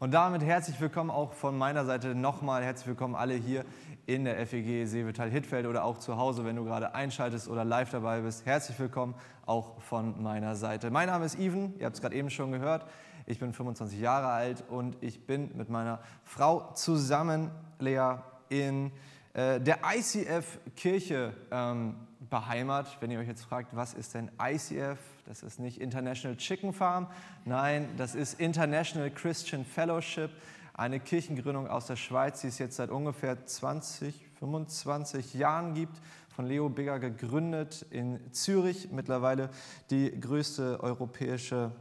Und damit herzlich willkommen auch von meiner Seite nochmal. Herzlich willkommen alle hier in der FEG Seevetal Hittfeld oder auch zu Hause, wenn du gerade einschaltest oder live dabei bist. Herzlich willkommen auch von meiner Seite. Mein Name ist Even, ihr habt es gerade eben schon gehört. Ich bin 25 Jahre alt und ich bin mit meiner Frau zusammen, Lea, in äh, der ICF Kirche ähm, beheimatet. Wenn ihr euch jetzt fragt, was ist denn ICF? Das ist nicht International Chicken Farm, nein, das ist International Christian Fellowship, eine Kirchengründung aus der Schweiz, die es jetzt seit ungefähr 20, 25 Jahren gibt, von Leo Bigger gegründet in Zürich, mittlerweile die größte europäische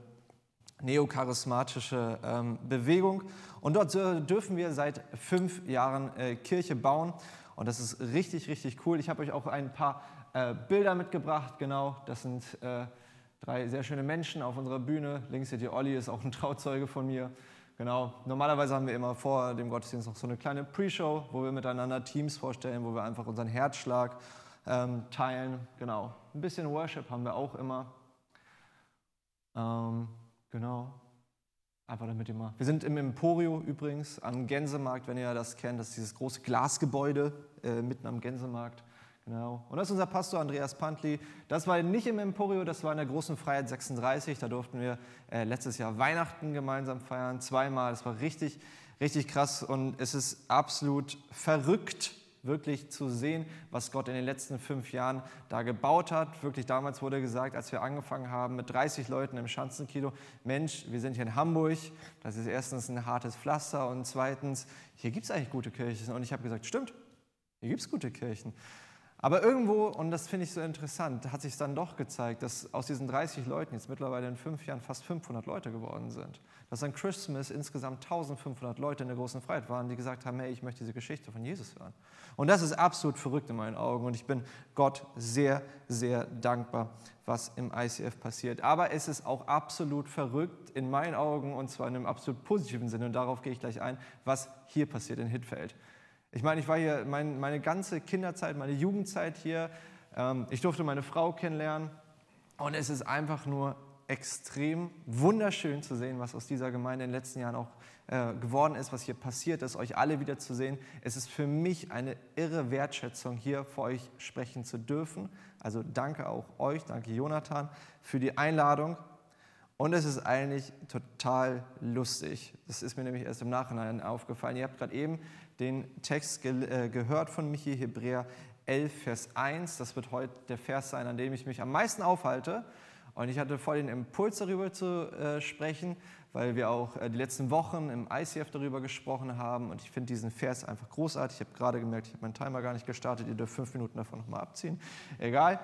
neocharismatische ähm, Bewegung. Und dort dürfen wir seit fünf Jahren äh, Kirche bauen. Und das ist richtig, richtig cool. Ich habe euch auch ein paar äh, Bilder mitgebracht. Genau, das sind äh, drei sehr schöne Menschen auf unserer Bühne. Links seht ihr Olli, ist auch ein Trauzeuge von mir. Genau, normalerweise haben wir immer vor dem Gottesdienst noch so eine kleine Pre-Show, wo wir miteinander Teams vorstellen, wo wir einfach unseren Herzschlag ähm, teilen. Genau, ein bisschen Worship haben wir auch immer. Ähm, genau, einfach damit ihr. Wir sind im Emporio übrigens am Gänsemarkt, wenn ihr das kennt. Das ist dieses große Glasgebäude äh, mitten am Gänsemarkt. Genau. Und das ist unser Pastor Andreas Pantli. Das war nicht im Emporio, das war in der großen Freiheit 36. Da durften wir äh, letztes Jahr Weihnachten gemeinsam feiern, zweimal. Das war richtig, richtig krass und es ist absolut verrückt, wirklich zu sehen, was Gott in den letzten fünf Jahren da gebaut hat. Wirklich damals wurde gesagt, als wir angefangen haben mit 30 Leuten im Schanzenkino, Mensch, wir sind hier in Hamburg, das ist erstens ein hartes Pflaster und zweitens, hier gibt es eigentlich gute Kirchen. Und ich habe gesagt, stimmt, hier gibt es gute Kirchen. Aber irgendwo, und das finde ich so interessant, hat sich dann doch gezeigt, dass aus diesen 30 Leuten jetzt mittlerweile in fünf Jahren fast 500 Leute geworden sind. Dass an Christmas insgesamt 1500 Leute in der großen Freiheit waren, die gesagt haben, hey, ich möchte diese Geschichte von Jesus hören. Und das ist absolut verrückt in meinen Augen und ich bin Gott sehr, sehr dankbar, was im ICF passiert. Aber es ist auch absolut verrückt in meinen Augen und zwar in einem absolut positiven Sinne und darauf gehe ich gleich ein, was hier passiert in Hittfeld. Ich meine, ich war hier mein, meine ganze Kinderzeit, meine Jugendzeit hier. Ähm, ich durfte meine Frau kennenlernen und es ist einfach nur extrem wunderschön zu sehen, was aus dieser Gemeinde in den letzten Jahren auch äh, geworden ist, was hier passiert ist, euch alle wieder zu sehen. Es ist für mich eine irre Wertschätzung, hier vor euch sprechen zu dürfen. Also danke auch euch, danke Jonathan für die Einladung. Und es ist eigentlich total lustig. Das ist mir nämlich erst im Nachhinein aufgefallen. Ihr habt gerade eben den Text ge äh, gehört von Michi, Hebräer 11, Vers 1. Das wird heute der Vers sein, an dem ich mich am meisten aufhalte. Und ich hatte voll den Impuls darüber zu äh, sprechen, weil wir auch äh, die letzten Wochen im ICF darüber gesprochen haben. Und ich finde diesen Vers einfach großartig. Ich habe gerade gemerkt, ich habe meinen Timer gar nicht gestartet. Ihr dürft fünf Minuten davon nochmal abziehen. Egal.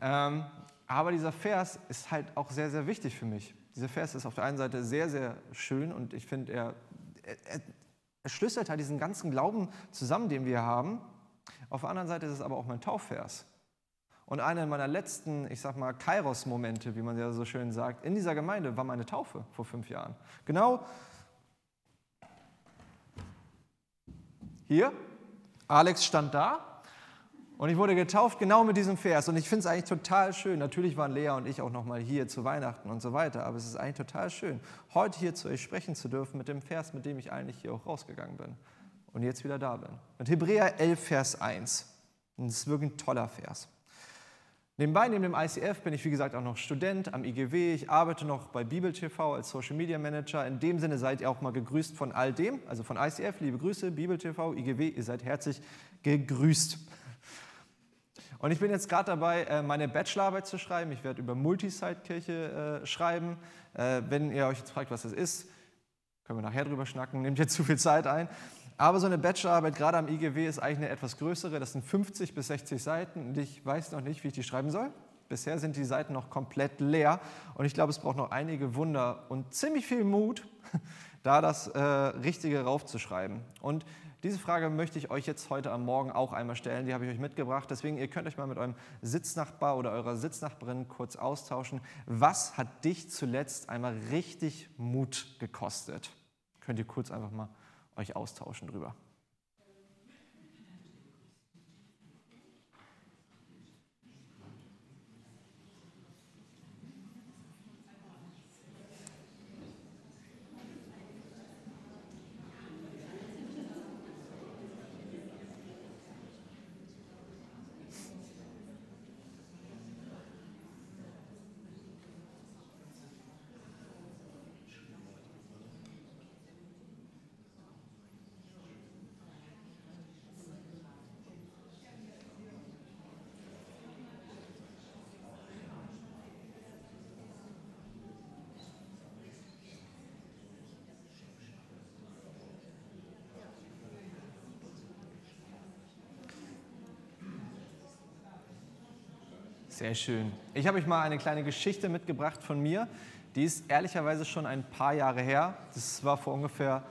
Ähm, aber dieser Vers ist halt auch sehr, sehr wichtig für mich. Dieser Vers ist auf der einen Seite sehr, sehr schön und ich finde, er, er, er schlüsselt halt diesen ganzen Glauben zusammen, den wir haben. Auf der anderen Seite ist es aber auch mein Taufvers. Und einer meiner letzten, ich sag mal, Kairos-Momente, wie man ja so schön sagt, in dieser Gemeinde war meine Taufe vor fünf Jahren. Genau hier. Alex stand da und ich wurde getauft genau mit diesem Vers. Und ich finde es eigentlich total schön. Natürlich waren Lea und ich auch nochmal hier zu Weihnachten und so weiter. Aber es ist eigentlich total schön, heute hier zu euch sprechen zu dürfen mit dem Vers, mit dem ich eigentlich hier auch rausgegangen bin. Und jetzt wieder da bin. Mit Hebräer 11, Vers 1. Und es ist wirklich ein toller Vers. Nebenbei, neben dem ICF, bin ich wie gesagt auch noch Student am IGW. Ich arbeite noch bei Bibel TV als Social Media Manager. In dem Sinne seid ihr auch mal gegrüßt von all dem, also von ICF. Liebe Grüße, Bibel TV, IGW, ihr seid herzlich gegrüßt. Und ich bin jetzt gerade dabei, äh, meine Bachelorarbeit zu schreiben. Ich werde über Multisite-Kirche äh, schreiben. Äh, wenn ihr euch jetzt fragt, was das ist, können wir nachher drüber schnacken, nehmt jetzt zu viel Zeit ein. Aber so eine Bachelorarbeit, gerade am IGW, ist eigentlich eine etwas größere. Das sind 50 bis 60 Seiten und ich weiß noch nicht, wie ich die schreiben soll. Bisher sind die Seiten noch komplett leer und ich glaube, es braucht noch einige Wunder und ziemlich viel Mut, da das äh, Richtige raufzuschreiben. Und diese Frage möchte ich euch jetzt heute am Morgen auch einmal stellen. Die habe ich euch mitgebracht. Deswegen, ihr könnt euch mal mit eurem Sitznachbar oder eurer Sitznachbarin kurz austauschen. Was hat dich zuletzt einmal richtig Mut gekostet? Könnt ihr kurz einfach mal euch austauschen drüber. Sehr schön. Ich habe euch mal eine kleine Geschichte mitgebracht von mir. Die ist ehrlicherweise schon ein paar Jahre her. Das war vor ungefähr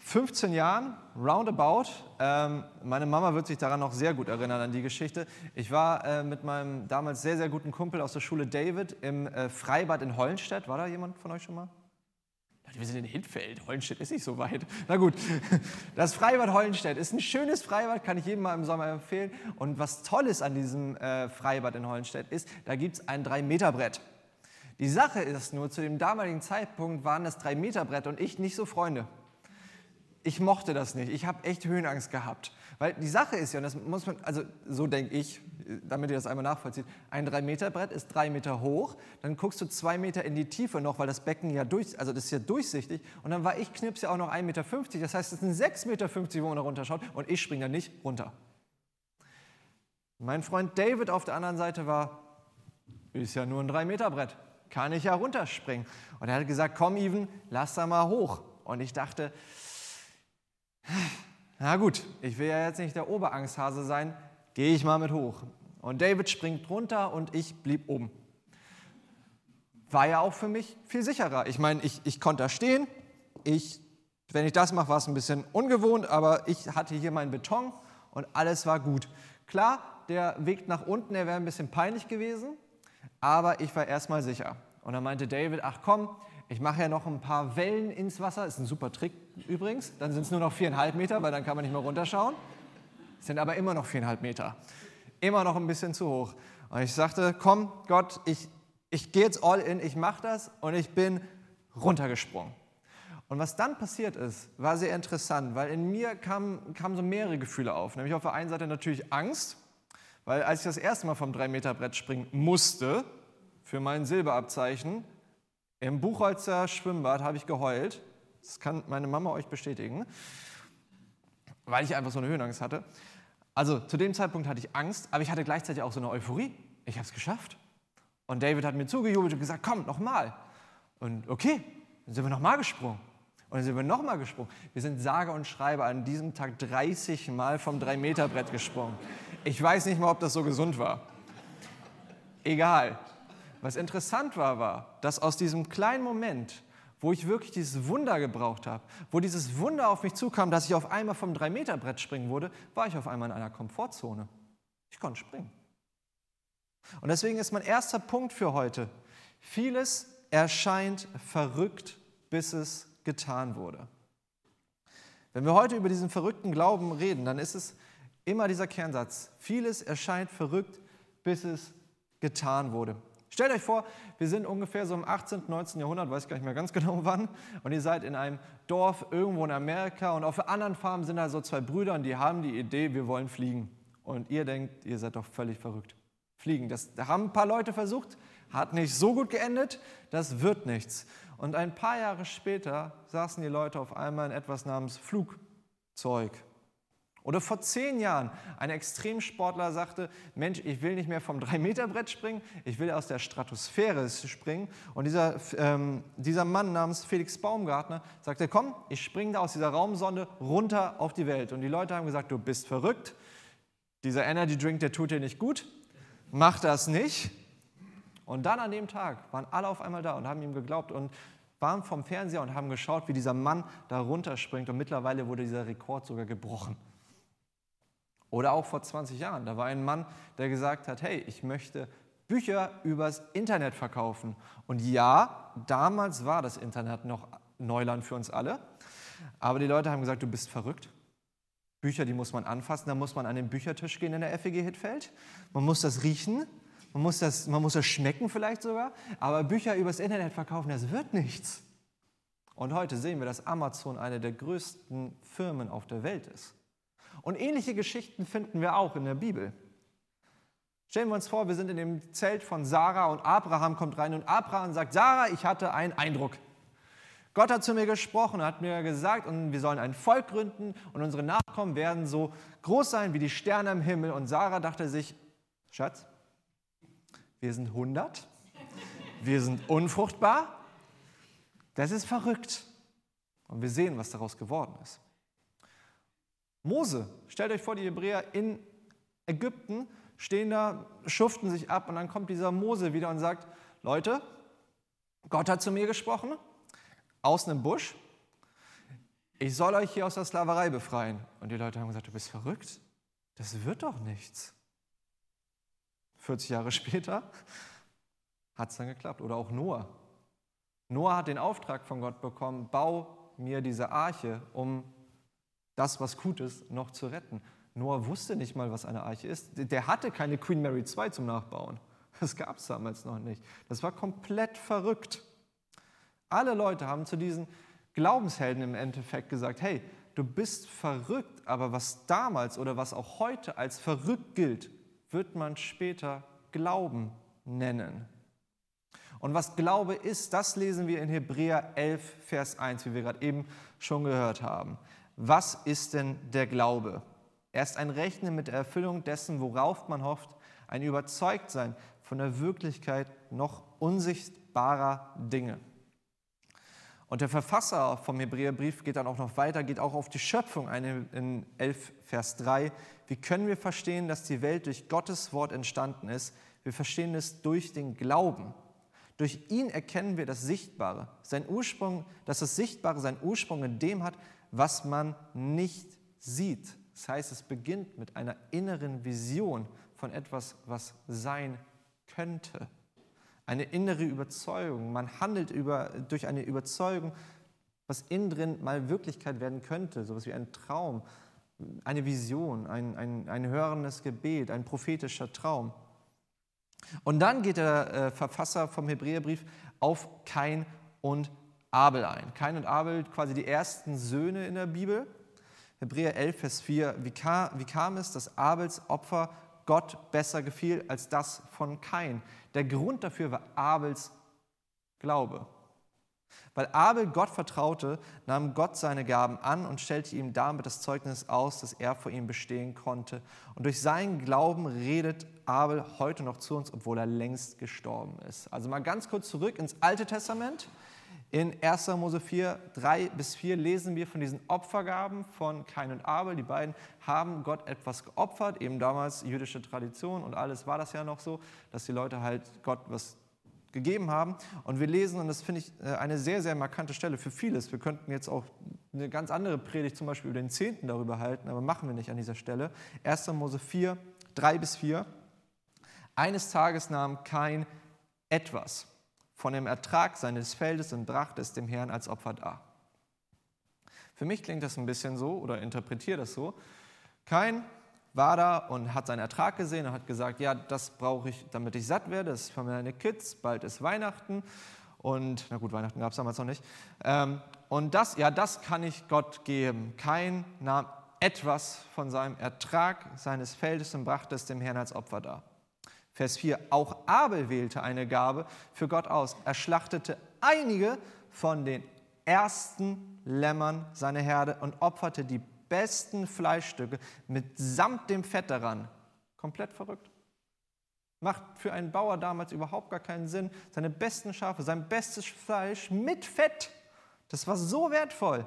15 Jahren, roundabout. Ähm, meine Mama wird sich daran noch sehr gut erinnern, an die Geschichte. Ich war äh, mit meinem damals sehr, sehr guten Kumpel aus der Schule David im äh, Freibad in Hollenstedt. War da jemand von euch schon mal? Wir sind in Hittfeld, Hollenstedt ist nicht so weit. Na gut, das Freibad Hollenstedt ist ein schönes Freibad, kann ich jedem mal im Sommer empfehlen. Und was toll ist an diesem äh, Freibad in Hollenstedt ist, da gibt es ein 3-Meter-Brett. Die Sache ist nur, zu dem damaligen Zeitpunkt waren das 3-Meter-Brett und ich nicht so Freunde. Ich mochte das nicht. Ich habe echt Höhenangst gehabt. Weil die Sache ist ja, und das muss man, also so denke ich, damit ihr das einmal nachvollzieht, ein 3-Meter-Brett ist drei Meter hoch, dann guckst du zwei Meter in die Tiefe noch, weil das Becken ja durch, also das ist ja durchsichtig, und dann war ich Knips ja auch noch 1,50 Meter, das heißt, es sind 6,50 Meter, wo man da runterschaut, und ich springe da nicht runter. Mein Freund David auf der anderen Seite war, ist ja nur ein 3-Meter-Brett, kann ich ja runterspringen. Und er hat gesagt, komm Even, lass da mal hoch. Und ich dachte, na gut, ich will ja jetzt nicht der Oberangsthase sein, gehe ich mal mit hoch. Und David springt runter und ich blieb oben. War ja auch für mich viel sicherer. Ich meine, ich, ich konnte da stehen. Ich, wenn ich das mache, war es ein bisschen ungewohnt, aber ich hatte hier meinen Beton und alles war gut. Klar, der Weg nach unten, der wäre ein bisschen peinlich gewesen, aber ich war erstmal sicher. Und dann meinte David, ach komm, ich mache ja noch ein paar Wellen ins Wasser. Ist ein super Trick übrigens. Dann sind es nur noch viereinhalb Meter, weil dann kann man nicht mehr runterschauen. Sind aber immer noch viereinhalb Meter. Immer noch ein bisschen zu hoch. Und ich sagte, komm Gott, ich, ich gehe jetzt all in, ich mache das. Und ich bin runtergesprungen. Und was dann passiert ist, war sehr interessant, weil in mir kamen kam so mehrere Gefühle auf. Nämlich auf der einen Seite natürlich Angst, weil als ich das erste Mal vom 3-Meter-Brett springen musste, für mein Silberabzeichen, im Buchholzer Schwimmbad habe ich geheult. Das kann meine Mama euch bestätigen, weil ich einfach so eine Höhenangst hatte. Also zu dem Zeitpunkt hatte ich Angst, aber ich hatte gleichzeitig auch so eine Euphorie. Ich habe es geschafft. Und David hat mir zugejubelt und gesagt, komm, nochmal. Und okay, dann sind wir nochmal gesprungen. Und dann sind wir nochmal gesprungen. Wir sind sage und schreibe an diesem Tag 30 Mal vom 3-Meter-Brett gesprungen. Ich weiß nicht mal, ob das so gesund war. Egal. Was interessant war, war, dass aus diesem kleinen Moment, wo ich wirklich dieses Wunder gebraucht habe, wo dieses Wunder auf mich zukam, dass ich auf einmal vom 3-Meter-Brett springen wurde, war ich auf einmal in einer Komfortzone. Ich konnte springen. Und deswegen ist mein erster Punkt für heute, vieles erscheint verrückt, bis es getan wurde. Wenn wir heute über diesen verrückten Glauben reden, dann ist es immer dieser Kernsatz, vieles erscheint verrückt, bis es getan wurde. Stellt euch vor, wir sind ungefähr so im 18., 19. Jahrhundert, weiß gar nicht mehr ganz genau wann, und ihr seid in einem Dorf irgendwo in Amerika und auf der anderen Farm sind da so zwei Brüder und die haben die Idee, wir wollen fliegen. Und ihr denkt, ihr seid doch völlig verrückt. Fliegen, das da haben ein paar Leute versucht, hat nicht so gut geendet, das wird nichts. Und ein paar Jahre später saßen die Leute auf einmal in etwas namens Flugzeug. Oder vor zehn Jahren ein Extremsportler sagte, Mensch, ich will nicht mehr vom 3-Meter-Brett springen, ich will aus der Stratosphäre springen. Und dieser, ähm, dieser Mann namens Felix Baumgartner sagte, komm, ich springe da aus dieser Raumsonde runter auf die Welt. Und die Leute haben gesagt, du bist verrückt, dieser Energy Drink, der tut dir nicht gut, mach das nicht. Und dann an dem Tag waren alle auf einmal da und haben ihm geglaubt und waren vom Fernseher und haben geschaut, wie dieser Mann da runterspringt. Und mittlerweile wurde dieser Rekord sogar gebrochen. Oder auch vor 20 Jahren, da war ein Mann, der gesagt hat, hey, ich möchte Bücher übers Internet verkaufen. Und ja, damals war das Internet noch Neuland für uns alle. Aber die Leute haben gesagt, du bist verrückt. Bücher, die muss man anfassen, da muss man an den Büchertisch gehen in der FEG Hitfeld. Man muss das riechen, man muss das, man muss das schmecken vielleicht sogar. Aber Bücher übers Internet verkaufen, das wird nichts. Und heute sehen wir, dass Amazon eine der größten Firmen auf der Welt ist. Und ähnliche Geschichten finden wir auch in der Bibel. Stellen wir uns vor, wir sind in dem Zelt von Sarah und Abraham kommt rein und Abraham sagt, Sarah, ich hatte einen Eindruck. Gott hat zu mir gesprochen, hat mir gesagt, und wir sollen ein Volk gründen und unsere Nachkommen werden so groß sein wie die Sterne im Himmel. Und Sarah dachte sich, Schatz, wir sind 100, wir sind unfruchtbar, das ist verrückt. Und wir sehen, was daraus geworden ist. Mose, stellt euch vor, die Hebräer in Ägypten stehen da, schuften sich ab und dann kommt dieser Mose wieder und sagt, Leute, Gott hat zu mir gesprochen, aus einem Busch, ich soll euch hier aus der Sklaverei befreien. Und die Leute haben gesagt, du bist verrückt, das wird doch nichts. 40 Jahre später hat es dann geklappt. Oder auch Noah. Noah hat den Auftrag von Gott bekommen, bau mir diese Arche, um das, was gut ist, noch zu retten. Noah wusste nicht mal, was eine Arche ist. Der hatte keine Queen Mary II zum Nachbauen. Das gab es damals noch nicht. Das war komplett verrückt. Alle Leute haben zu diesen Glaubenshelden im Endeffekt gesagt, hey, du bist verrückt, aber was damals oder was auch heute als verrückt gilt, wird man später Glauben nennen. Und was Glaube ist, das lesen wir in Hebräer 11, Vers 1, wie wir gerade eben schon gehört haben. Was ist denn der Glaube? Er ist ein Rechnen mit der Erfüllung dessen, worauf man hofft, ein Überzeugtsein von der Wirklichkeit noch unsichtbarer Dinge. Und der Verfasser vom Hebräerbrief geht dann auch noch weiter, geht auch auf die Schöpfung ein in 11, Vers 3. Wie können wir verstehen, dass die Welt durch Gottes Wort entstanden ist? Wir verstehen es durch den Glauben. Durch ihn erkennen wir das Sichtbare, sein Ursprung, dass das Sichtbare seinen Ursprung in dem hat, was man nicht sieht. Das heißt, es beginnt mit einer inneren Vision von etwas, was sein könnte. Eine innere Überzeugung. Man handelt über, durch eine Überzeugung, was innen drin mal Wirklichkeit werden könnte, sowas wie ein Traum, eine Vision, ein, ein, ein hörendes Gebet, ein prophetischer Traum. Und dann geht der äh, Verfasser vom Hebräerbrief auf Kain und Abel ein. Kain und Abel, quasi die ersten Söhne in der Bibel. Hebräer 11, Vers 4. Wie kam, wie kam es, dass Abels Opfer Gott besser gefiel als das von Kain? Der Grund dafür war Abels Glaube. Weil Abel Gott vertraute, nahm Gott seine Gaben an und stellte ihm damit das Zeugnis aus, dass er vor ihm bestehen konnte. Und durch seinen Glauben redet Abel heute noch zu uns, obwohl er längst gestorben ist. Also mal ganz kurz zurück ins Alte Testament. In 1. Mose 4, 3 bis 4 lesen wir von diesen Opfergaben von Kain und Abel. Die beiden haben Gott etwas geopfert, eben damals jüdische Tradition und alles war das ja noch so, dass die Leute halt Gott was gegeben haben. Und wir lesen, und das finde ich äh, eine sehr, sehr markante Stelle für vieles. Wir könnten jetzt auch eine ganz andere Predigt zum Beispiel über den Zehnten darüber halten, aber machen wir nicht an dieser Stelle. 1. Mose 4, 3 bis 4. Eines Tages nahm Kain etwas von dem Ertrag seines Feldes und brachte es dem Herrn als Opfer dar. Für mich klingt das ein bisschen so oder interpretiere das so. Kain war da und hat seinen Ertrag gesehen und hat gesagt, ja, das brauche ich, damit ich satt werde, das ist für meine Kids, bald ist Weihnachten und, na gut, Weihnachten gab es damals noch nicht. Ähm, und das, ja, das kann ich Gott geben. Kein nahm etwas von seinem Ertrag seines Feldes und brachte es dem Herrn als Opfer dar. Vers 4, auch Abel wählte eine Gabe für Gott aus. Er schlachtete einige von den ersten Lämmern seiner Herde und opferte die besten Fleischstücke mitsamt dem Fett daran. Komplett verrückt. Macht für einen Bauer damals überhaupt gar keinen Sinn. Seine besten Schafe, sein bestes Fleisch mit Fett, das war so wertvoll,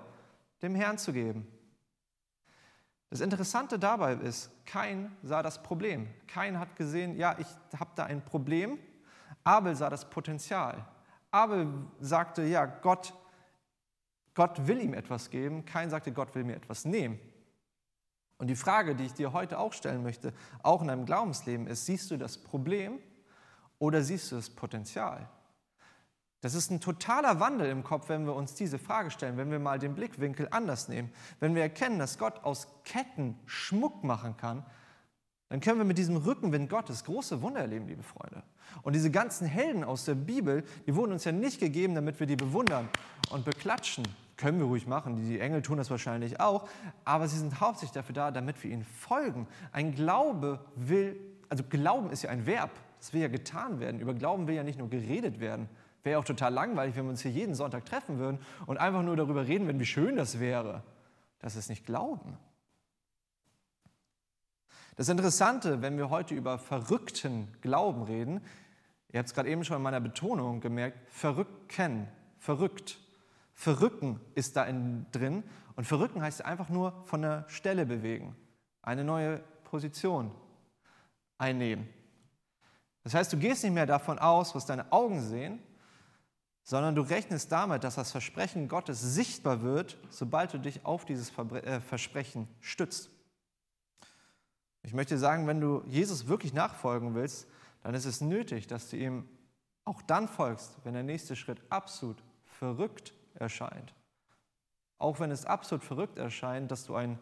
dem Herrn zu geben. Das Interessante dabei ist, kein sah das Problem. Kein hat gesehen, ja, ich habe da ein Problem. Abel sah das Potenzial. Abel sagte, ja, Gott Gott will ihm etwas geben, kein sagte, Gott will mir etwas nehmen. Und die Frage, die ich dir heute auch stellen möchte, auch in deinem Glaubensleben, ist, siehst du das Problem oder siehst du das Potenzial? Das ist ein totaler Wandel im Kopf, wenn wir uns diese Frage stellen, wenn wir mal den Blickwinkel anders nehmen. Wenn wir erkennen, dass Gott aus Ketten Schmuck machen kann, dann können wir mit diesem Rückenwind Gottes große Wunder erleben, liebe Freunde. Und diese ganzen Helden aus der Bibel, die wurden uns ja nicht gegeben, damit wir die bewundern und beklatschen, können wir ruhig machen, die Engel tun das wahrscheinlich auch, aber sie sind hauptsächlich dafür da, damit wir ihnen folgen. Ein Glaube will, also Glauben ist ja ein Verb, das will ja getan werden. Über Glauben will ja nicht nur geredet werden. Wäre ja auch total langweilig, wenn wir uns hier jeden Sonntag treffen würden und einfach nur darüber reden würden, wie schön das wäre. Das ist nicht Glauben. Das Interessante, wenn wir heute über verrückten Glauben reden, ihr habt es gerade eben schon in meiner Betonung gemerkt, verrückten, verrückt. Verrücken ist da drin. Und verrücken heißt einfach nur von der Stelle bewegen. Eine neue Position. einnehmen. Das heißt, du gehst nicht mehr davon aus, was deine Augen sehen, sondern du rechnest damit, dass das Versprechen Gottes sichtbar wird, sobald du dich auf dieses äh, Versprechen stützt. Ich möchte sagen, wenn du Jesus wirklich nachfolgen willst, dann ist es nötig, dass du ihm auch dann folgst, wenn der nächste Schritt absolut verrückt erscheint. Auch wenn es absolut verrückt erscheint, dass du ein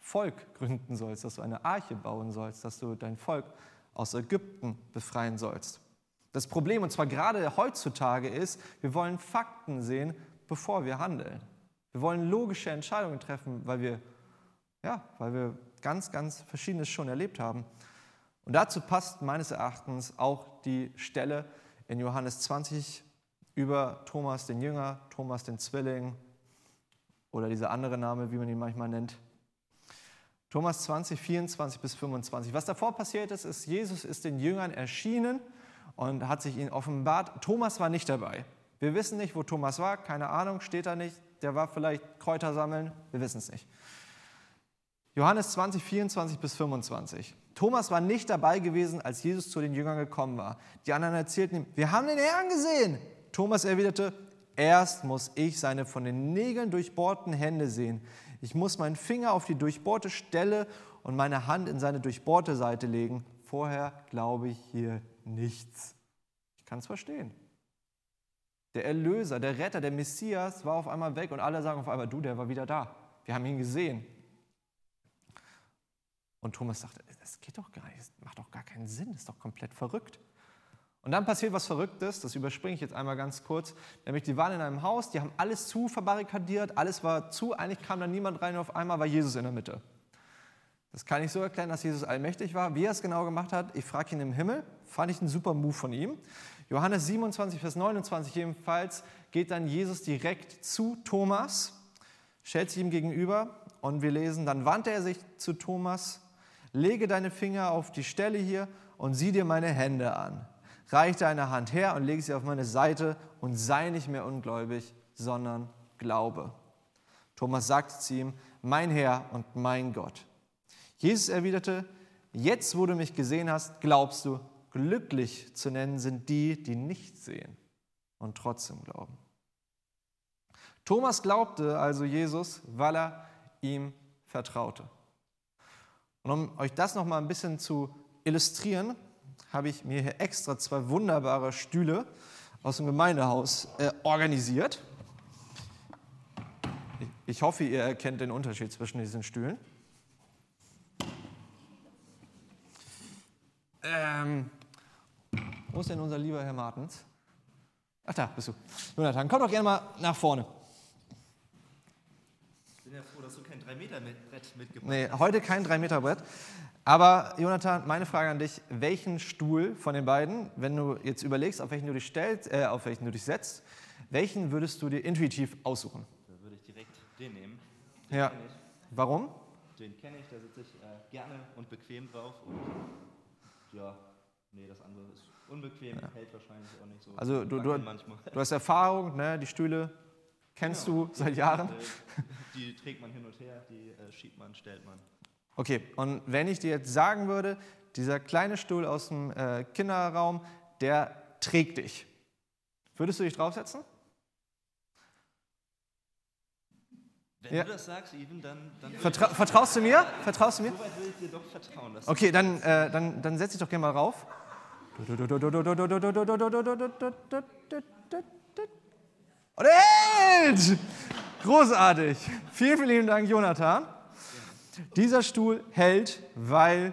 Volk gründen sollst, dass du eine Arche bauen sollst, dass du dein Volk aus Ägypten befreien sollst. Das Problem, und zwar gerade heutzutage, ist, wir wollen Fakten sehen, bevor wir handeln. Wir wollen logische Entscheidungen treffen, weil wir, ja, weil wir ganz, ganz Verschiedenes schon erlebt haben. Und dazu passt meines Erachtens auch die Stelle in Johannes 20 über Thomas den Jünger, Thomas den Zwilling oder dieser andere Name, wie man ihn manchmal nennt. Thomas 20, 24 bis 25. Was davor passiert ist, ist, Jesus ist den Jüngern erschienen und hat sich ihnen offenbart. Thomas war nicht dabei. Wir wissen nicht, wo Thomas war, keine Ahnung, steht da nicht. Der war vielleicht Kräuter sammeln, wir wissen es nicht. Johannes 20, 24 bis 25. Thomas war nicht dabei gewesen, als Jesus zu den Jüngern gekommen war. Die anderen erzählten ihm, wir haben den Herrn gesehen. Thomas erwiderte, erst muss ich seine von den Nägeln durchbohrten Hände sehen. Ich muss meinen Finger auf die durchbohrte Stelle und meine Hand in seine durchbohrte Seite legen. Vorher glaube ich hier nichts. Ich kann es verstehen. Der Erlöser, der Retter, der Messias war auf einmal weg und alle sagen auf einmal, du, der war wieder da. Wir haben ihn gesehen. Und Thomas sagte, das geht doch gar nicht, das macht doch gar keinen Sinn, das ist doch komplett verrückt. Und dann passiert was Verrücktes, das überspringe ich jetzt einmal ganz kurz, nämlich die waren in einem Haus, die haben alles zu verbarrikadiert, alles war zu, eigentlich kam da niemand rein und auf einmal war Jesus in der Mitte. Das kann ich so erklären, dass Jesus allmächtig war. Wie er es genau gemacht hat, ich frage ihn im Himmel, fand ich einen super Move von ihm. Johannes 27, Vers 29 jedenfalls geht dann Jesus direkt zu Thomas, stellt sich ihm gegenüber und wir lesen, dann wandte er sich zu Thomas, lege deine Finger auf die Stelle hier und sieh dir meine Hände an. Reich deine Hand her und lege sie auf meine Seite und sei nicht mehr ungläubig, sondern glaube. Thomas sagte zu ihm, mein Herr und mein Gott. Jesus erwiderte, jetzt wo du mich gesehen hast, glaubst du, glücklich zu nennen sind die, die nicht sehen und trotzdem glauben. Thomas glaubte also Jesus, weil er ihm vertraute. Und um euch das noch mal ein bisschen zu illustrieren, habe ich mir hier extra zwei wunderbare Stühle aus dem Gemeindehaus äh, organisiert. Ich hoffe, ihr erkennt den Unterschied zwischen diesen Stühlen. Ähm, wo ist denn unser lieber Herr Martens? Ach, da bist du. Jonathan, komm doch gerne mal nach vorne. Ich bin ja froh, dass du kein 3-Meter-Brett mitgebracht nee, hast. Nee, heute kein 3-Meter-Brett. Aber Jonathan, meine Frage an dich: Welchen Stuhl von den beiden, wenn du jetzt überlegst, auf welchen du dich stellst, äh, auf welchen du dich setzt, welchen würdest du dir intuitiv aussuchen? Da würde ich direkt den nehmen. Den ja. Warum? Den kenne ich, da sitze ich äh, gerne und bequem drauf. Und ja, nee, das andere ist unbequem, ja. hält wahrscheinlich auch nicht so. Also du, du, du hast Erfahrung, ne? die Stühle kennst genau. du seit Jahren. Die, die trägt man hin und her, die äh, schiebt man, stellt man. Okay, und wenn ich dir jetzt sagen würde, dieser kleine Stuhl aus dem äh, Kinderraum, der trägt dich, würdest du dich draufsetzen? Wenn ja. du das sagst, Even, dann. dann Vertra vertraust du mir? Vertraust du mir? So weit will ich dir doch vertrauen. Okay, dann, äh, dann, dann setz dich doch gerne mal rauf. Und hält! Großartig. Vielen, vielen lieben Dank, Jonathan. Dieser Stuhl hält, weil,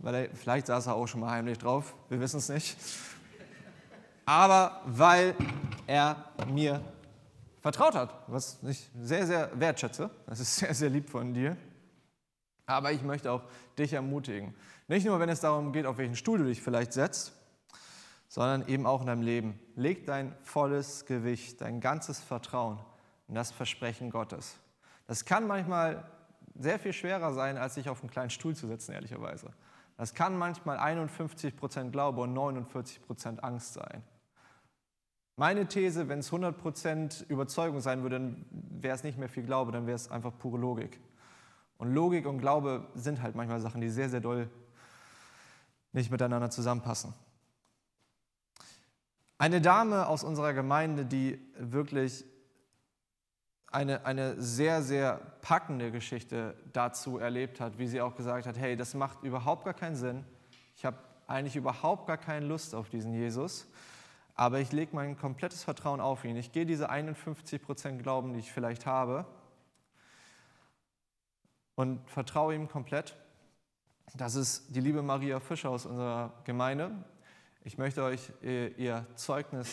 weil er, vielleicht saß er auch schon mal heimlich drauf, wir wissen es nicht, aber weil er mir vertraut hat, was ich sehr, sehr wertschätze. Das ist sehr, sehr lieb von dir. Aber ich möchte auch dich ermutigen. Nicht nur, wenn es darum geht, auf welchen Stuhl du dich vielleicht setzt, sondern eben auch in deinem Leben. Leg dein volles Gewicht, dein ganzes Vertrauen in das Versprechen Gottes. Das kann manchmal sehr viel schwerer sein, als sich auf einen kleinen Stuhl zu setzen, ehrlicherweise. Das kann manchmal 51% Glaube und 49% Angst sein. Meine These, wenn es 100% Überzeugung sein würde, dann wäre es nicht mehr viel Glaube, dann wäre es einfach pure Logik. Und Logik und Glaube sind halt manchmal Sachen, die sehr, sehr doll nicht miteinander zusammenpassen. Eine Dame aus unserer Gemeinde, die wirklich eine, eine sehr, sehr packende Geschichte dazu erlebt hat, wie sie auch gesagt hat, hey, das macht überhaupt gar keinen Sinn. Ich habe eigentlich überhaupt gar keine Lust auf diesen Jesus, aber ich lege mein komplettes Vertrauen auf ihn. Ich gehe diese 51 Prozent Glauben, die ich vielleicht habe, und vertraue ihm komplett. Das ist die liebe Maria Fischer aus unserer Gemeinde. Ich möchte euch äh, ihr Zeugnis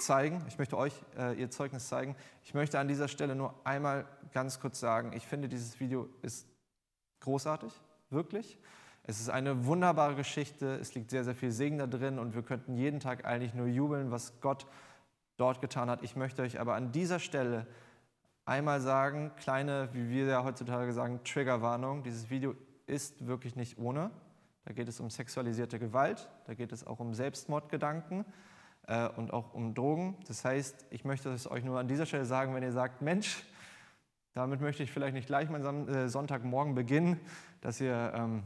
zeigen. Ich möchte euch äh, ihr Zeugnis zeigen. Ich möchte an dieser Stelle nur einmal ganz kurz sagen, ich finde, dieses Video ist großartig, wirklich. Es ist eine wunderbare Geschichte. Es liegt sehr, sehr viel Segen da drin und wir könnten jeden Tag eigentlich nur jubeln, was Gott dort getan hat. Ich möchte euch aber an dieser Stelle einmal sagen, kleine, wie wir ja heutzutage sagen, Triggerwarnung. Dieses Video ist wirklich nicht ohne. Da geht es um sexualisierte Gewalt, da geht es auch um Selbstmordgedanken äh, und auch um Drogen. Das heißt, ich möchte es euch nur an dieser Stelle sagen, wenn ihr sagt, Mensch, damit möchte ich vielleicht nicht gleich meinen äh, Sonntagmorgen beginnen, dass ihr ähm,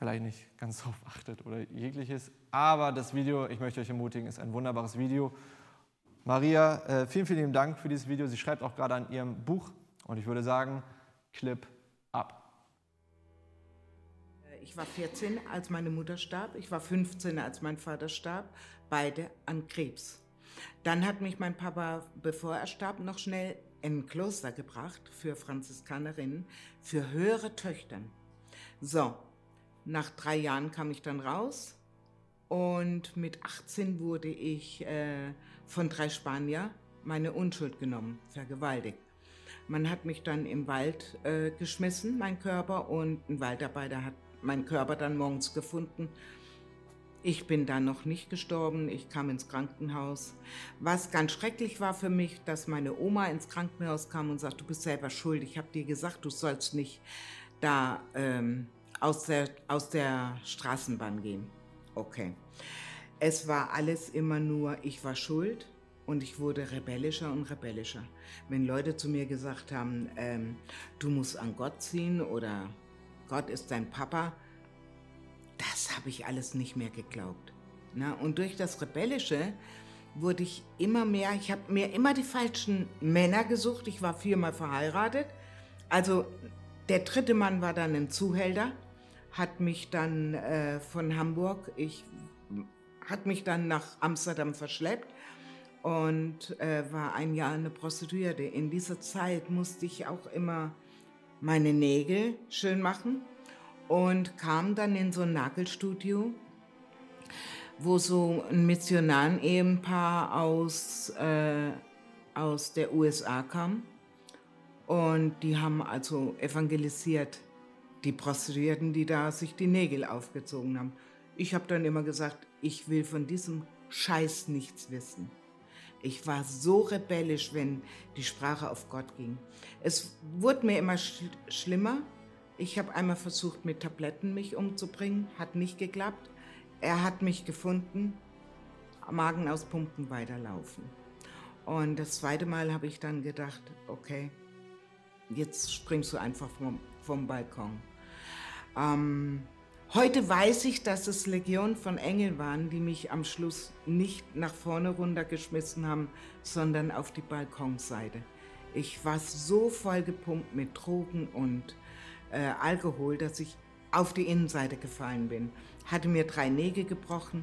vielleicht nicht ganz darauf achtet oder jegliches. Aber das Video, ich möchte euch ermutigen, ist ein wunderbares Video. Maria, äh, vielen, vielen Dank für dieses Video. Sie schreibt auch gerade an ihrem Buch und ich würde sagen, Clip ab. Ich war 14, als meine Mutter starb. Ich war 15, als mein Vater starb. Beide an Krebs. Dann hat mich mein Papa, bevor er starb, noch schnell in ein Kloster gebracht für Franziskanerinnen, für höhere Töchtern. So, nach drei Jahren kam ich dann raus und mit 18 wurde ich äh, von drei Spanier meine Unschuld genommen, vergewaltigt. Man hat mich dann im Wald äh, geschmissen, mein Körper, und ein Waldarbeiter hat meinen Körper dann morgens gefunden. Ich bin dann noch nicht gestorben, ich kam ins Krankenhaus. Was ganz schrecklich war für mich, dass meine Oma ins Krankenhaus kam und sagt, du bist selber schuld, ich habe dir gesagt, du sollst nicht da ähm, aus, der, aus der Straßenbahn gehen. Okay. Es war alles immer nur, ich war schuld und ich wurde rebellischer und rebellischer. Wenn Leute zu mir gesagt haben, ähm, du musst an Gott ziehen oder Gott ist dein Papa, das habe ich alles nicht mehr geglaubt. Na, und durch das Rebellische wurde ich immer mehr, ich habe mir immer die falschen Männer gesucht. Ich war viermal verheiratet. Also der dritte Mann war dann ein Zuhälter, hat mich dann äh, von Hamburg, ich hat mich dann nach Amsterdam verschleppt und äh, war ein Jahr eine Prostituierte. In dieser Zeit musste ich auch immer meine Nägel schön machen und kam dann in so ein Nagelstudio, wo so ein Missionaren-Ehepaar aus, äh, aus der USA kam. Und die haben also evangelisiert, die Prostituierten, die da sich die Nägel aufgezogen haben. Ich habe dann immer gesagt, ich will von diesem Scheiß nichts wissen. Ich war so rebellisch, wenn die Sprache auf Gott ging. Es wurde mir immer sch schlimmer. Ich habe einmal versucht, mit Tabletten mich umzubringen, hat nicht geklappt. Er hat mich gefunden, Magen aus Pumpen weiterlaufen. Und das zweite Mal habe ich dann gedacht, okay, jetzt springst du einfach vom, vom Balkon. Ähm, Heute weiß ich, dass es Legion von Engeln waren, die mich am Schluss nicht nach vorne runtergeschmissen haben, sondern auf die Balkonseite. Ich war so voll gepumpt mit Drogen und äh, Alkohol, dass ich auf die Innenseite gefallen bin. Hatte mir drei Nägel gebrochen,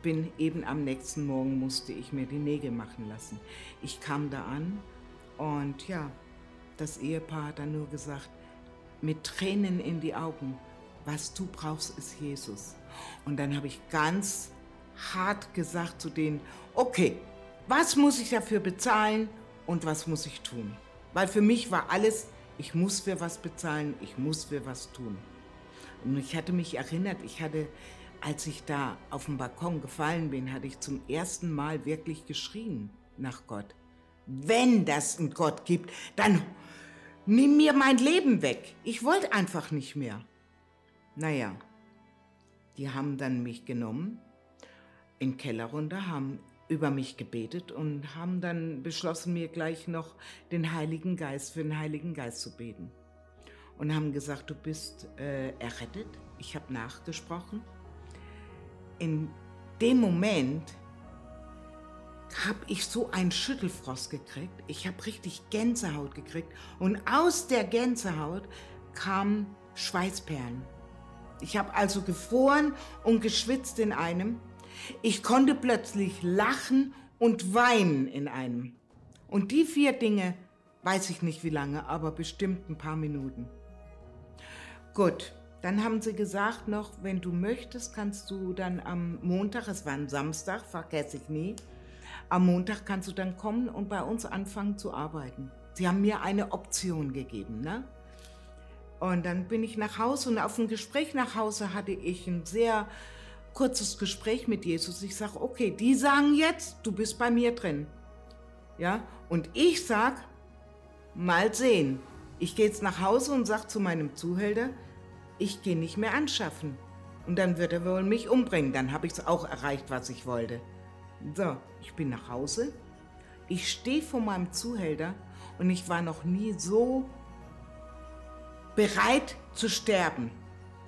bin eben am nächsten Morgen musste ich mir die Nägel machen lassen. Ich kam da an und ja, das Ehepaar hat dann nur gesagt, mit Tränen in die Augen, was du brauchst, ist Jesus. Und dann habe ich ganz hart gesagt zu denen, okay, was muss ich dafür bezahlen und was muss ich tun? Weil für mich war alles, ich muss für was bezahlen, ich muss für was tun. Und ich hatte mich erinnert, ich hatte, als ich da auf dem Balkon gefallen bin, hatte ich zum ersten Mal wirklich geschrien nach Gott. Wenn das einen Gott gibt, dann nimm mir mein Leben weg. Ich wollte einfach nicht mehr. Naja, die haben dann mich genommen, in den Keller runter, haben über mich gebetet und haben dann beschlossen, mir gleich noch den Heiligen Geist, für den Heiligen Geist zu beten. Und haben gesagt, du bist äh, errettet. Ich habe nachgesprochen. in dem Moment habe ich so einen Schüttelfrost gekriegt. Ich habe richtig Gänsehaut gekriegt. Und aus der Gänsehaut kamen Schweißperlen. Ich habe also gefroren und geschwitzt in einem. Ich konnte plötzlich lachen und weinen in einem. Und die vier Dinge, weiß ich nicht wie lange, aber bestimmt ein paar Minuten. Gut, dann haben sie gesagt noch, wenn du möchtest, kannst du dann am Montag, es war ein Samstag, vergesse ich nie, am Montag kannst du dann kommen und bei uns anfangen zu arbeiten. Sie haben mir eine Option gegeben, ne? Und dann bin ich nach Hause und auf dem Gespräch nach Hause hatte ich ein sehr kurzes Gespräch mit Jesus. Ich sage, okay, die sagen jetzt, du bist bei mir drin. Ja, und ich sag, mal sehen. Ich gehe jetzt nach Hause und sage zu meinem Zuhälter, ich gehe nicht mehr anschaffen. Und dann wird er wohl mich umbringen. Dann habe ich es auch erreicht, was ich wollte. So, ich bin nach Hause. Ich stehe vor meinem Zuhälter und ich war noch nie so bereit zu sterben.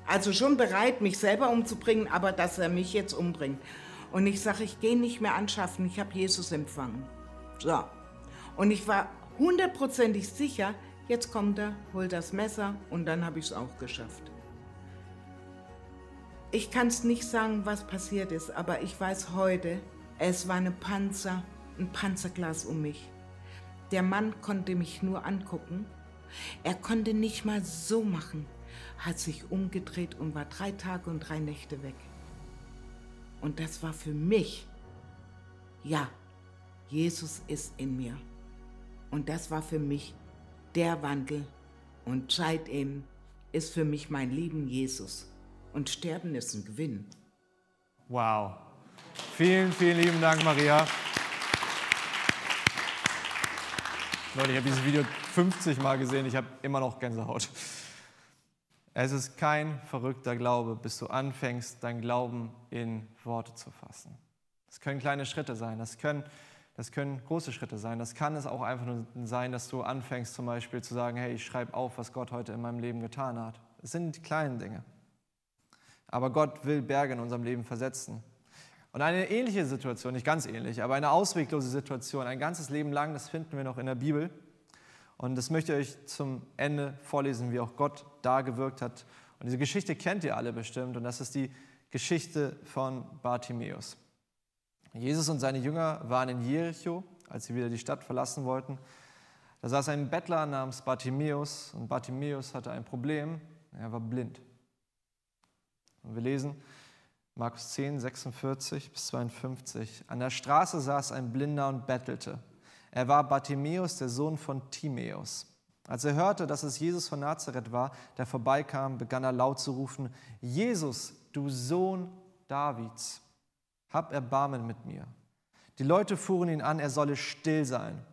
Also schon bereit, mich selber umzubringen, aber dass er mich jetzt umbringt. Und ich sage, ich gehe nicht mehr anschaffen, ich habe Jesus empfangen. So. Und ich war hundertprozentig sicher, jetzt kommt er, holt das Messer und dann habe ich es auch geschafft. Ich kann es nicht sagen, was passiert ist, aber ich weiß heute, es war eine Panzer, ein Panzerglas um mich. Der Mann konnte mich nur angucken er konnte nicht mal so machen, hat sich umgedreht und war drei Tage und drei Nächte weg. Und das war für mich, ja, Jesus ist in mir. Und das war für mich der Wandel. Und seitdem ist für mich mein Leben Jesus. Und Sterben ist ein Gewinn. Wow. Vielen, vielen lieben Dank, Maria. Leute, ich habe dieses Video 50 Mal gesehen, ich habe immer noch Gänsehaut. Es ist kein verrückter Glaube, bis du anfängst, dein Glauben in Worte zu fassen. Das können kleine Schritte sein, das können, das können große Schritte sein. Das kann es auch einfach nur sein, dass du anfängst zum Beispiel zu sagen, hey, ich schreibe auf, was Gott heute in meinem Leben getan hat. Es sind die kleinen Dinge. Aber Gott will Berge in unserem Leben versetzen. Und eine ähnliche Situation, nicht ganz ähnlich, aber eine ausweglose Situation, ein ganzes Leben lang, das finden wir noch in der Bibel. Und das möchte ich euch zum Ende vorlesen, wie auch Gott da gewirkt hat. Und diese Geschichte kennt ihr alle bestimmt. Und das ist die Geschichte von Bartimäus. Jesus und seine Jünger waren in Jericho, als sie wieder die Stadt verlassen wollten. Da saß ein Bettler namens Bartimäus und Bartimäus hatte ein Problem. Er war blind. Und wir lesen, Markus 10, 46 bis 52. An der Straße saß ein Blinder und bettelte. Er war Bartimäus, der Sohn von Timäus. Als er hörte, dass es Jesus von Nazareth war, der vorbeikam, begann er laut zu rufen, Jesus, du Sohn Davids, hab Erbarmen mit mir. Die Leute fuhren ihn an, er solle still sein.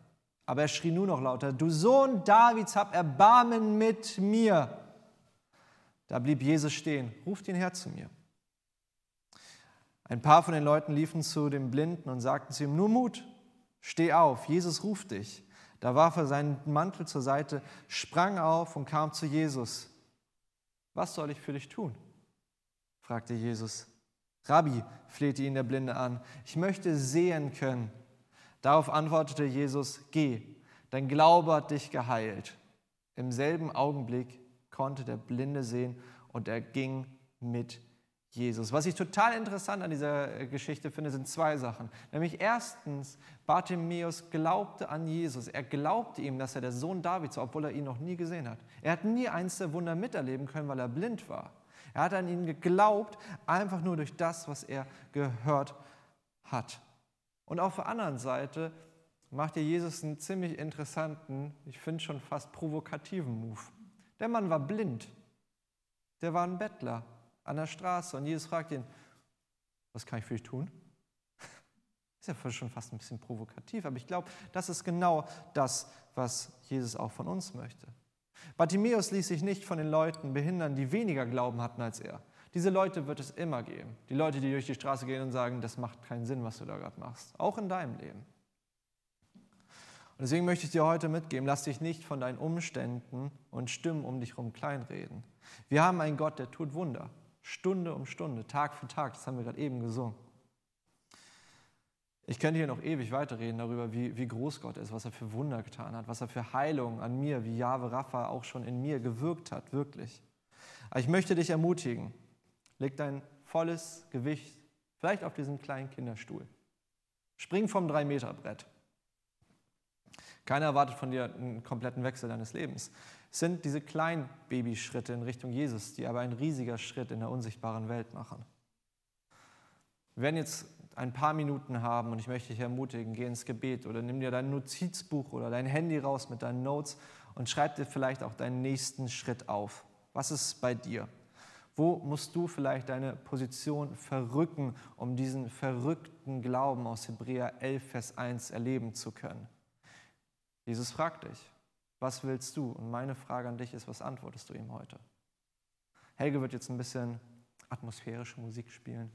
Aber er schrie nur noch lauter, du Sohn Davids, hab Erbarmen mit mir. Da blieb Jesus stehen, ruft ihn her zu mir. Ein paar von den Leuten liefen zu dem Blinden und sagten zu ihm, nur Mut, steh auf, Jesus ruft dich. Da warf er seinen Mantel zur Seite, sprang auf und kam zu Jesus. Was soll ich für dich tun? fragte Jesus. Rabbi, flehte ihn der Blinde an, ich möchte sehen können. Darauf antwortete Jesus, geh, dein Glaube hat dich geheilt. Im selben Augenblick konnte der Blinde sehen und er ging mit Jesus. Was ich total interessant an dieser äh, Geschichte finde, sind zwei Sachen. Nämlich erstens, Bartimäus glaubte an Jesus. Er glaubte ihm, dass er der Sohn Davids war, obwohl er ihn noch nie gesehen hat. Er hat nie eins der Wunder miterleben können, weil er blind war. Er hat an ihn geglaubt, einfach nur durch das, was er gehört hat. Und auf der anderen Seite macht dir Jesus einen ziemlich interessanten, ich finde schon fast provokativen Move. Der Mann war blind. Der war ein Bettler an der Straße und Jesus fragt ihn, was kann ich für dich tun? Ist ja schon fast ein bisschen provokativ, aber ich glaube, das ist genau das, was Jesus auch von uns möchte. Bartimäus ließ sich nicht von den Leuten behindern, die weniger Glauben hatten als er. Diese Leute wird es immer geben. Die Leute, die durch die Straße gehen und sagen, das macht keinen Sinn, was du da gerade machst. Auch in deinem Leben. Und deswegen möchte ich dir heute mitgeben, lass dich nicht von deinen Umständen und Stimmen um dich herum kleinreden. Wir haben einen Gott, der tut Wunder. Stunde um Stunde, Tag für Tag. Das haben wir gerade eben gesungen. Ich könnte hier noch ewig weiterreden darüber, wie, wie groß Gott ist, was er für Wunder getan hat, was er für Heilung an mir, wie Jahwe Rapha auch schon in mir gewirkt hat, wirklich. Aber ich möchte dich ermutigen, leg dein volles Gewicht vielleicht auf diesen kleinen Kinderstuhl. Spring vom Drei-Meter-Brett. Keiner erwartet von dir einen kompletten Wechsel deines Lebens. Es sind diese kleinen Babyschritte in Richtung Jesus, die aber ein riesiger Schritt in der unsichtbaren Welt machen. Wir werden jetzt ein paar Minuten haben und ich möchte dich ermutigen, geh ins Gebet oder nimm dir dein Notizbuch oder dein Handy raus mit deinen Notes und schreib dir vielleicht auch deinen nächsten Schritt auf. Was ist bei dir? Wo musst du vielleicht deine Position verrücken, um diesen verrückten Glauben aus Hebräer 11, Vers 1 erleben zu können? Jesus fragt dich, was willst du? Und meine Frage an dich ist, was antwortest du ihm heute? Helge wird jetzt ein bisschen atmosphärische Musik spielen.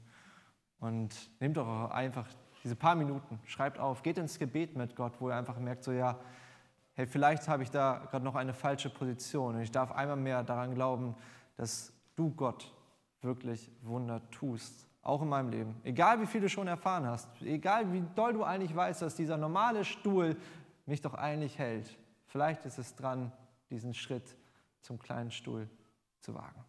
Und nehmt doch einfach diese paar Minuten, schreibt auf, geht ins Gebet mit Gott, wo ihr einfach merkt, so ja, hey, vielleicht habe ich da gerade noch eine falsche Position und ich darf einmal mehr daran glauben, dass du Gott wirklich Wunder tust, auch in meinem Leben. Egal wie viel du schon erfahren hast, egal wie doll du eigentlich weißt, dass dieser normale Stuhl mich doch eigentlich hält, vielleicht ist es dran, diesen Schritt zum kleinen Stuhl zu wagen.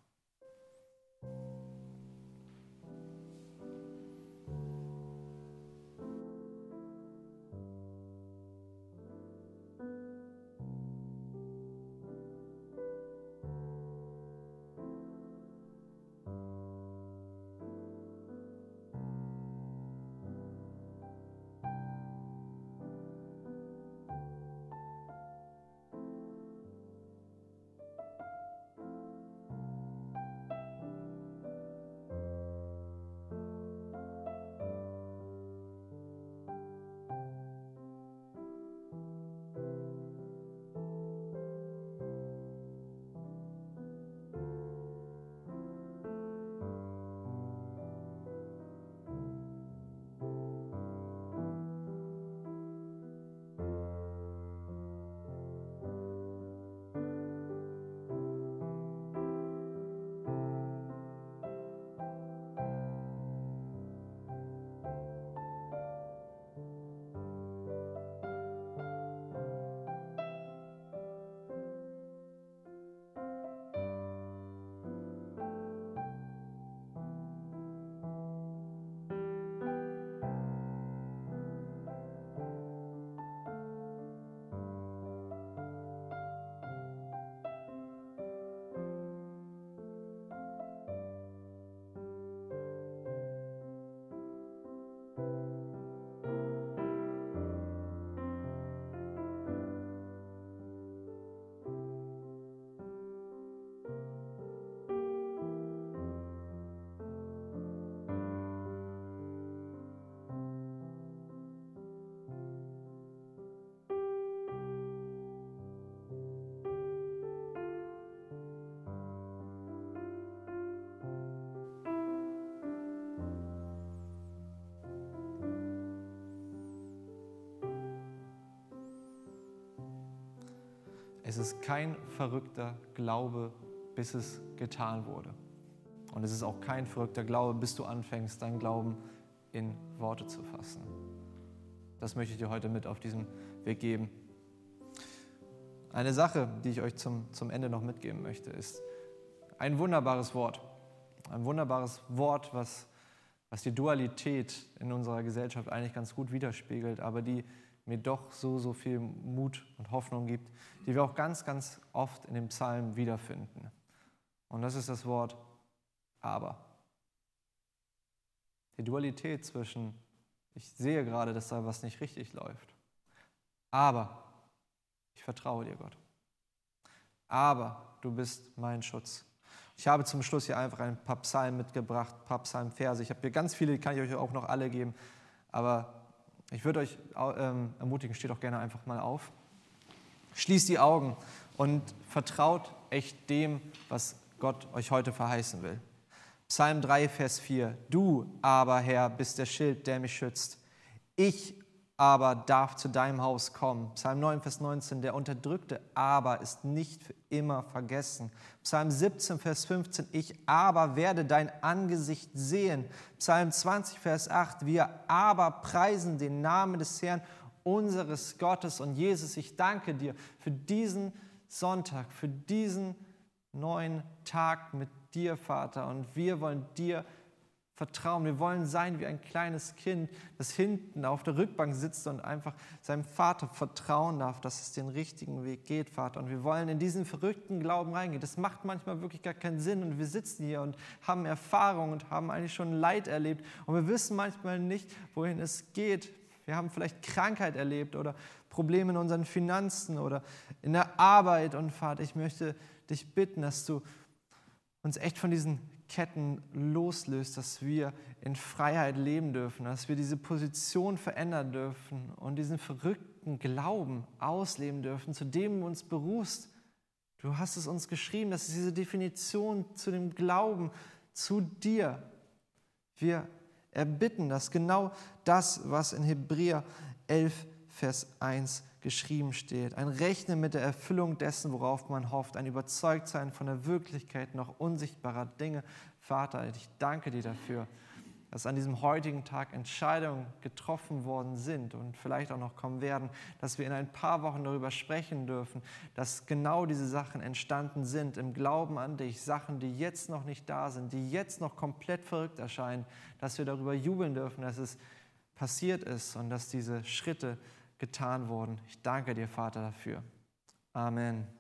Es ist kein verrückter Glaube, bis es getan wurde. Und es ist auch kein verrückter Glaube, bis du anfängst, deinen Glauben in Worte zu fassen. Das möchte ich dir heute mit auf diesem Weg geben. Eine Sache, die ich euch zum, zum Ende noch mitgeben möchte, ist ein wunderbares Wort. Ein wunderbares Wort, was, was die Dualität in unserer Gesellschaft eigentlich ganz gut widerspiegelt, aber die mir doch so, so viel Mut und Hoffnung gibt, die wir auch ganz, ganz oft in dem Psalm wiederfinden. Und das ist das Wort aber. Die Dualität zwischen, ich sehe gerade, dass da was nicht richtig läuft, aber ich vertraue dir, Gott. Aber du bist mein Schutz. Ich habe zum Schluss hier einfach ein paar Psalmen mitgebracht, ein paar Psalmverse. Ich habe hier ganz viele, die kann ich euch auch noch alle geben. Aber ich würde euch ähm, ermutigen, steht doch gerne einfach mal auf. Schließt die Augen und vertraut echt dem, was Gott euch heute verheißen will. Psalm 3, Vers 4. Du aber, Herr, bist der Schild, der mich schützt. Ich aber darf zu deinem Haus kommen. Psalm 9, Vers 19, der unterdrückte aber ist nicht für immer vergessen. Psalm 17, Vers 15, ich aber werde dein Angesicht sehen. Psalm 20, Vers 8, wir aber preisen den Namen des Herrn, unseres Gottes. Und Jesus, ich danke dir für diesen Sonntag, für diesen neuen Tag mit dir, Vater. Und wir wollen dir vertrauen. Wir wollen sein wie ein kleines Kind, das hinten auf der Rückbank sitzt und einfach seinem Vater vertrauen darf, dass es den richtigen Weg geht, Vater. Und wir wollen in diesen verrückten Glauben reingehen. Das macht manchmal wirklich gar keinen Sinn. Und wir sitzen hier und haben Erfahrung und haben eigentlich schon Leid erlebt. Und wir wissen manchmal nicht, wohin es geht. Wir haben vielleicht Krankheit erlebt oder Probleme in unseren Finanzen oder in der Arbeit. Und Vater, ich möchte dich bitten, dass du uns echt von diesen Ketten loslöst, dass wir in Freiheit leben dürfen, dass wir diese Position verändern dürfen und diesen verrückten Glauben ausleben dürfen, zu dem du uns berufst. Du hast es uns geschrieben, das ist diese Definition zu dem Glauben zu dir. Wir erbitten, dass genau das, was in Hebräer 11, Vers 1 geschrieben steht. Ein Rechnen mit der Erfüllung dessen, worauf man hofft. Ein Überzeugtsein von der Wirklichkeit noch unsichtbarer Dinge. Vater, ich danke dir dafür, dass an diesem heutigen Tag Entscheidungen getroffen worden sind und vielleicht auch noch kommen werden, dass wir in ein paar Wochen darüber sprechen dürfen, dass genau diese Sachen entstanden sind im Glauben an dich, Sachen, die jetzt noch nicht da sind, die jetzt noch komplett verrückt erscheinen, dass wir darüber jubeln dürfen, dass es passiert ist und dass diese Schritte getan wurden. Ich danke dir, Vater, dafür. Amen.